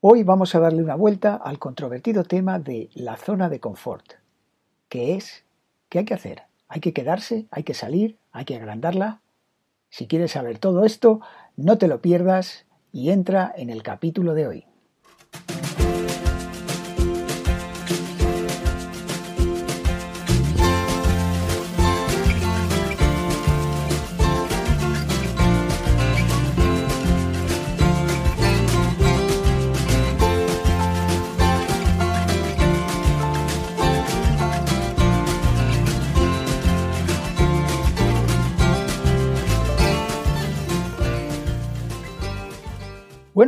Hoy vamos a darle una vuelta al controvertido tema de la zona de confort. ¿Qué es? ¿Qué hay que hacer? ¿Hay que quedarse? ¿Hay que salir? ¿Hay que agrandarla? Si quieres saber todo esto, no te lo pierdas y entra en el capítulo de hoy.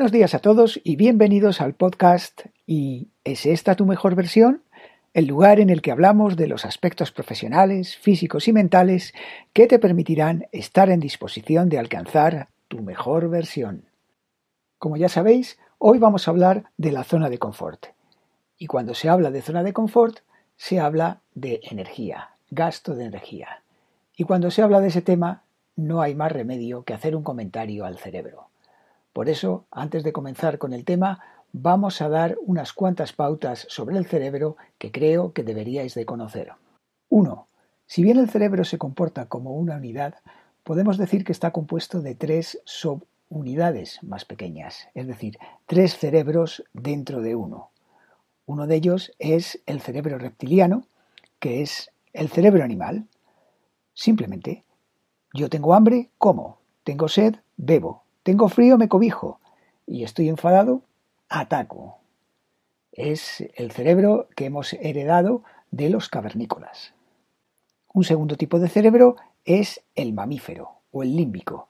Buenos días a todos y bienvenidos al podcast ¿Y es esta tu mejor versión? El lugar en el que hablamos de los aspectos profesionales, físicos y mentales que te permitirán estar en disposición de alcanzar tu mejor versión. Como ya sabéis, hoy vamos a hablar de la zona de confort. Y cuando se habla de zona de confort, se habla de energía, gasto de energía. Y cuando se habla de ese tema, no hay más remedio que hacer un comentario al cerebro. Por eso, antes de comenzar con el tema, vamos a dar unas cuantas pautas sobre el cerebro que creo que deberíais de conocer. 1. Si bien el cerebro se comporta como una unidad, podemos decir que está compuesto de tres subunidades más pequeñas, es decir, tres cerebros dentro de uno. Uno de ellos es el cerebro reptiliano, que es el cerebro animal. Simplemente, yo tengo hambre, como. Tengo sed, bebo. Tengo frío, me cobijo. Y estoy enfadado, ataco. Es el cerebro que hemos heredado de los cavernícolas. Un segundo tipo de cerebro es el mamífero o el límbico,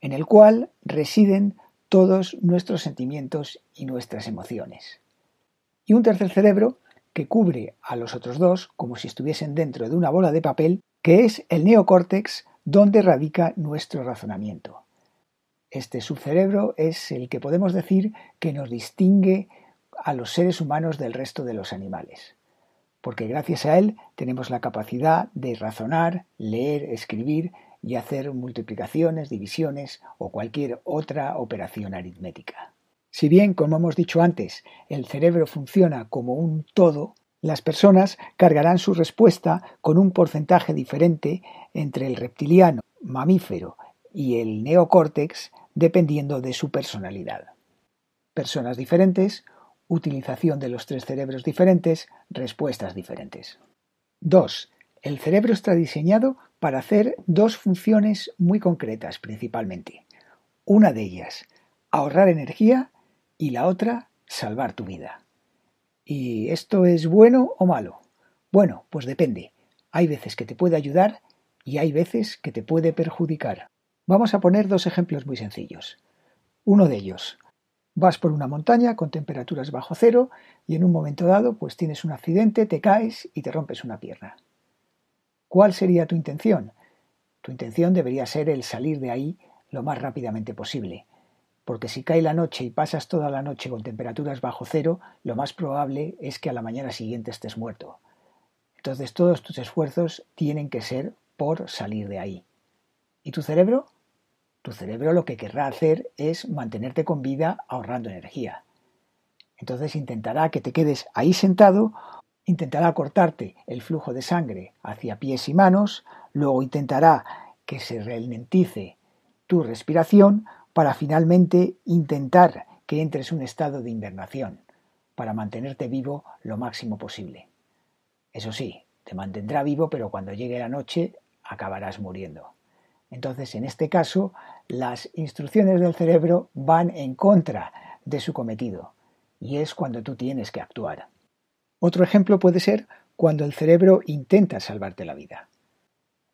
en el cual residen todos nuestros sentimientos y nuestras emociones. Y un tercer cerebro que cubre a los otros dos como si estuviesen dentro de una bola de papel, que es el neocórtex donde radica nuestro razonamiento. Este subcerebro es el que podemos decir que nos distingue a los seres humanos del resto de los animales, porque gracias a él tenemos la capacidad de razonar, leer, escribir y hacer multiplicaciones, divisiones o cualquier otra operación aritmética. Si bien, como hemos dicho antes, el cerebro funciona como un todo, las personas cargarán su respuesta con un porcentaje diferente entre el reptiliano, mamífero y el neocórtex dependiendo de su personalidad. Personas diferentes, utilización de los tres cerebros diferentes, respuestas diferentes. 2. El cerebro está diseñado para hacer dos funciones muy concretas principalmente. Una de ellas, ahorrar energía y la otra, salvar tu vida. ¿Y esto es bueno o malo? Bueno, pues depende. Hay veces que te puede ayudar y hay veces que te puede perjudicar. Vamos a poner dos ejemplos muy sencillos. Uno de ellos, vas por una montaña con temperaturas bajo cero y en un momento dado pues tienes un accidente, te caes y te rompes una pierna. ¿Cuál sería tu intención? Tu intención debería ser el salir de ahí lo más rápidamente posible, porque si cae la noche y pasas toda la noche con temperaturas bajo cero, lo más probable es que a la mañana siguiente estés muerto. Entonces todos tus esfuerzos tienen que ser por salir de ahí. ¿Y tu cerebro? Tu cerebro lo que querrá hacer es mantenerte con vida ahorrando energía. Entonces intentará que te quedes ahí sentado, intentará cortarte el flujo de sangre hacia pies y manos, luego intentará que se ralentice tu respiración para finalmente intentar que entres en un estado de invernación, para mantenerte vivo lo máximo posible. Eso sí, te mantendrá vivo, pero cuando llegue la noche acabarás muriendo. Entonces, en este caso, las instrucciones del cerebro van en contra de su cometido y es cuando tú tienes que actuar. Otro ejemplo puede ser cuando el cerebro intenta salvarte la vida.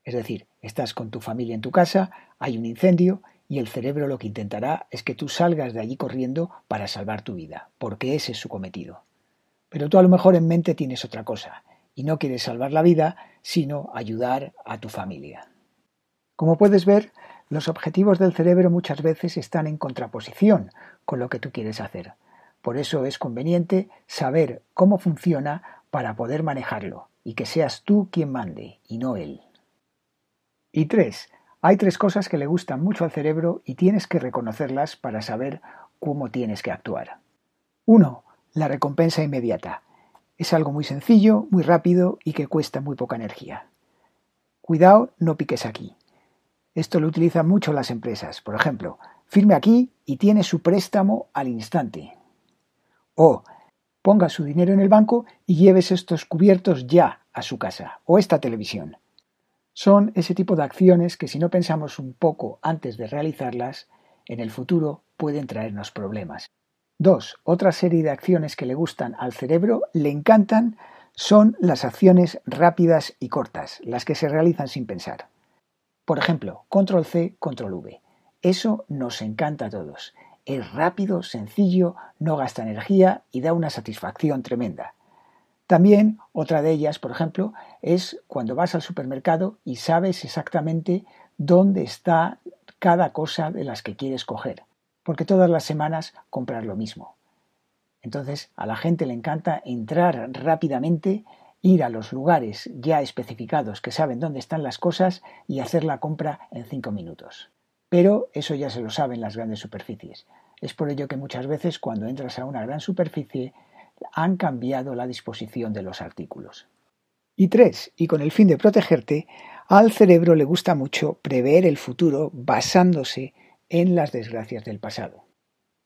Es decir, estás con tu familia en tu casa, hay un incendio y el cerebro lo que intentará es que tú salgas de allí corriendo para salvar tu vida, porque ese es su cometido. Pero tú a lo mejor en mente tienes otra cosa y no quieres salvar la vida, sino ayudar a tu familia. Como puedes ver, los objetivos del cerebro muchas veces están en contraposición con lo que tú quieres hacer. Por eso es conveniente saber cómo funciona para poder manejarlo y que seas tú quien mande y no él. Y tres, hay tres cosas que le gustan mucho al cerebro y tienes que reconocerlas para saber cómo tienes que actuar. 1. La recompensa inmediata. Es algo muy sencillo, muy rápido y que cuesta muy poca energía. Cuidado, no piques aquí. Esto lo utilizan mucho las empresas. Por ejemplo, firme aquí y tiene su préstamo al instante. O ponga su dinero en el banco y lleves estos cubiertos ya a su casa o esta televisión. Son ese tipo de acciones que si no pensamos un poco antes de realizarlas, en el futuro pueden traernos problemas. Dos, otra serie de acciones que le gustan al cerebro, le encantan, son las acciones rápidas y cortas, las que se realizan sin pensar. Por ejemplo, control C, control V. Eso nos encanta a todos. Es rápido, sencillo, no gasta energía y da una satisfacción tremenda. También otra de ellas, por ejemplo, es cuando vas al supermercado y sabes exactamente dónde está cada cosa de las que quieres coger, porque todas las semanas compras lo mismo. Entonces a la gente le encanta entrar rápidamente, ir a los lugares ya especificados que saben dónde están las cosas y hacer la compra en cinco minutos. Pero eso ya se lo saben las grandes superficies. Es por ello que muchas veces cuando entras a una gran superficie han cambiado la disposición de los artículos. Y tres, y con el fin de protegerte, al cerebro le gusta mucho prever el futuro basándose en las desgracias del pasado.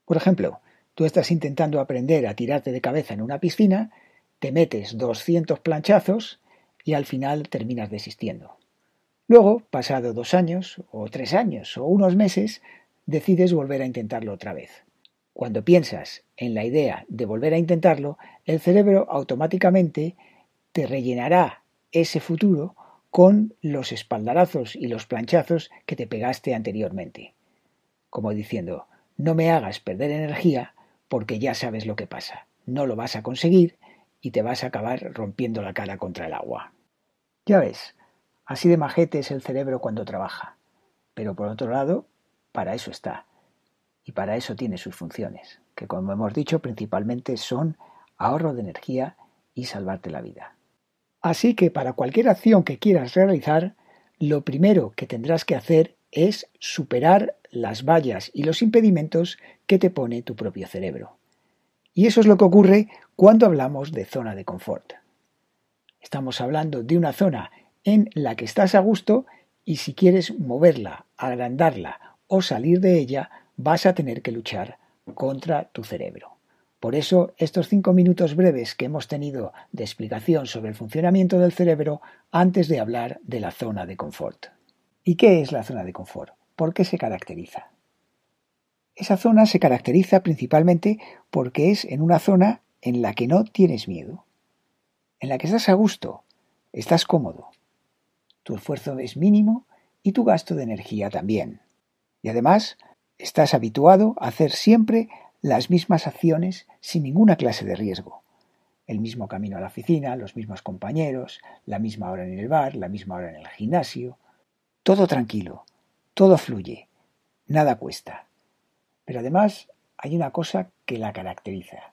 Por ejemplo, tú estás intentando aprender a tirarte de cabeza en una piscina, te metes 200 planchazos y al final terminas desistiendo. Luego, pasado dos años, o tres años, o unos meses, decides volver a intentarlo otra vez. Cuando piensas en la idea de volver a intentarlo, el cerebro automáticamente te rellenará ese futuro con los espaldarazos y los planchazos que te pegaste anteriormente. Como diciendo, no me hagas perder energía porque ya sabes lo que pasa. No lo vas a conseguir y te vas a acabar rompiendo la cara contra el agua. Ya ves, así de majete es el cerebro cuando trabaja. Pero por otro lado, para eso está, y para eso tiene sus funciones, que como hemos dicho principalmente son ahorro de energía y salvarte la vida. Así que para cualquier acción que quieras realizar, lo primero que tendrás que hacer es superar las vallas y los impedimentos que te pone tu propio cerebro. Y eso es lo que ocurre cuando hablamos de zona de confort. Estamos hablando de una zona en la que estás a gusto y si quieres moverla, agrandarla o salir de ella, vas a tener que luchar contra tu cerebro. Por eso, estos cinco minutos breves que hemos tenido de explicación sobre el funcionamiento del cerebro antes de hablar de la zona de confort. ¿Y qué es la zona de confort? ¿Por qué se caracteriza? Esa zona se caracteriza principalmente porque es en una zona en la que no tienes miedo, en la que estás a gusto, estás cómodo, tu esfuerzo es mínimo y tu gasto de energía también. Y además, Estás habituado a hacer siempre las mismas acciones sin ninguna clase de riesgo. El mismo camino a la oficina, los mismos compañeros, la misma hora en el bar, la misma hora en el gimnasio. Todo tranquilo, todo fluye, nada cuesta. Pero además hay una cosa que la caracteriza,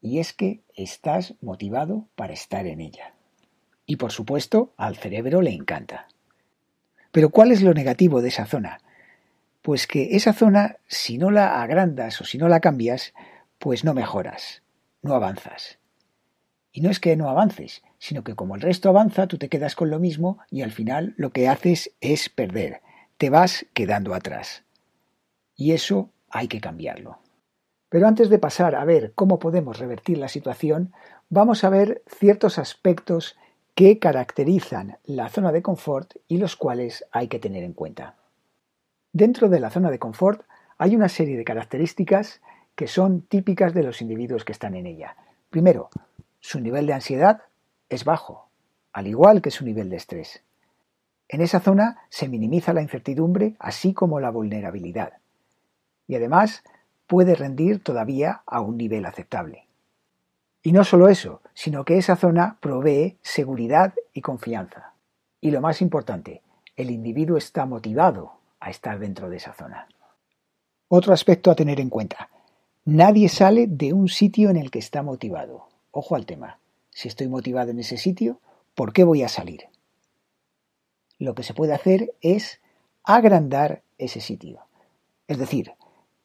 y es que estás motivado para estar en ella. Y por supuesto, al cerebro le encanta. Pero ¿cuál es lo negativo de esa zona? pues que esa zona, si no la agrandas o si no la cambias, pues no mejoras, no avanzas. Y no es que no avances, sino que como el resto avanza, tú te quedas con lo mismo y al final lo que haces es perder, te vas quedando atrás. Y eso hay que cambiarlo. Pero antes de pasar a ver cómo podemos revertir la situación, vamos a ver ciertos aspectos que caracterizan la zona de confort y los cuales hay que tener en cuenta. Dentro de la zona de confort hay una serie de características que son típicas de los individuos que están en ella. Primero, su nivel de ansiedad es bajo, al igual que su nivel de estrés. En esa zona se minimiza la incertidumbre así como la vulnerabilidad. Y además puede rendir todavía a un nivel aceptable. Y no solo eso, sino que esa zona provee seguridad y confianza. Y lo más importante, el individuo está motivado a estar dentro de esa zona. Otro aspecto a tener en cuenta. Nadie sale de un sitio en el que está motivado. Ojo al tema. Si estoy motivado en ese sitio, ¿por qué voy a salir? Lo que se puede hacer es agrandar ese sitio. Es decir,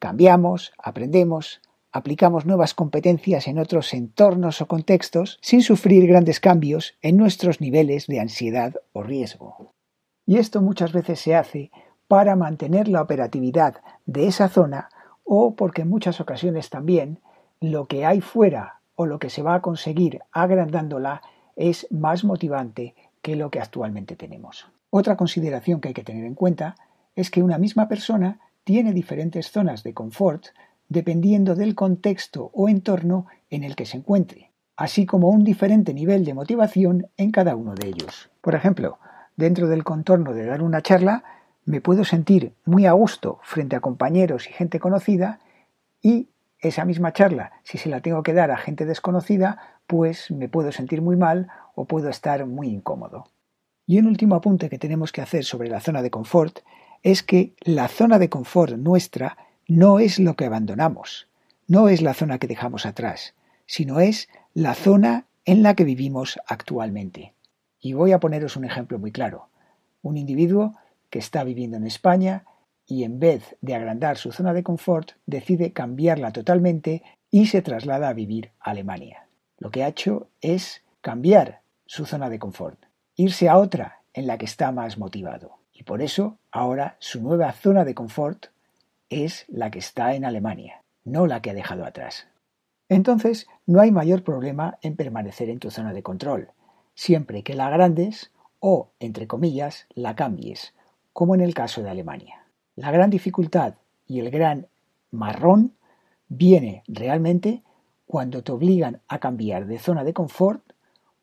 cambiamos, aprendemos, aplicamos nuevas competencias en otros entornos o contextos sin sufrir grandes cambios en nuestros niveles de ansiedad o riesgo. Y esto muchas veces se hace para mantener la operatividad de esa zona o porque en muchas ocasiones también lo que hay fuera o lo que se va a conseguir agrandándola es más motivante que lo que actualmente tenemos. Otra consideración que hay que tener en cuenta es que una misma persona tiene diferentes zonas de confort dependiendo del contexto o entorno en el que se encuentre, así como un diferente nivel de motivación en cada uno de ellos. Por ejemplo, dentro del contorno de dar una charla, me puedo sentir muy a gusto frente a compañeros y gente conocida y esa misma charla, si se la tengo que dar a gente desconocida, pues me puedo sentir muy mal o puedo estar muy incómodo. Y un último apunte que tenemos que hacer sobre la zona de confort es que la zona de confort nuestra no es lo que abandonamos, no es la zona que dejamos atrás, sino es la zona en la que vivimos actualmente. Y voy a poneros un ejemplo muy claro. Un individuo que está viviendo en España y en vez de agrandar su zona de confort decide cambiarla totalmente y se traslada a vivir a Alemania. Lo que ha hecho es cambiar su zona de confort, irse a otra en la que está más motivado. Y por eso ahora su nueva zona de confort es la que está en Alemania, no la que ha dejado atrás. Entonces, no hay mayor problema en permanecer en tu zona de control, siempre que la agrandes o, entre comillas, la cambies, como en el caso de Alemania. La gran dificultad y el gran marrón viene realmente cuando te obligan a cambiar de zona de confort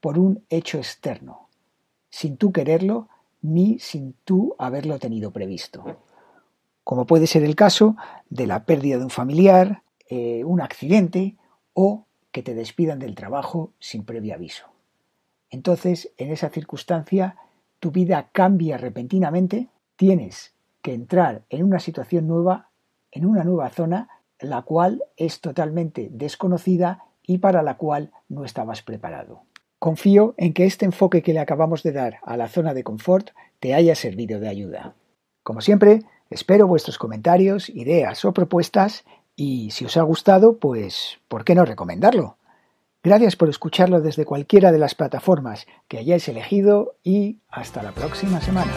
por un hecho externo, sin tú quererlo ni sin tú haberlo tenido previsto como puede ser el caso de la pérdida de un familiar, eh, un accidente o que te despidan del trabajo sin previo aviso. Entonces, en esa circunstancia, tu vida cambia repentinamente, tienes que entrar en una situación nueva, en una nueva zona, la cual es totalmente desconocida y para la cual no estabas preparado. Confío en que este enfoque que le acabamos de dar a la zona de confort te haya servido de ayuda. Como siempre, Espero vuestros comentarios, ideas o propuestas y si os ha gustado, pues ¿por qué no recomendarlo? Gracias por escucharlo desde cualquiera de las plataformas que hayáis elegido y hasta la próxima semana.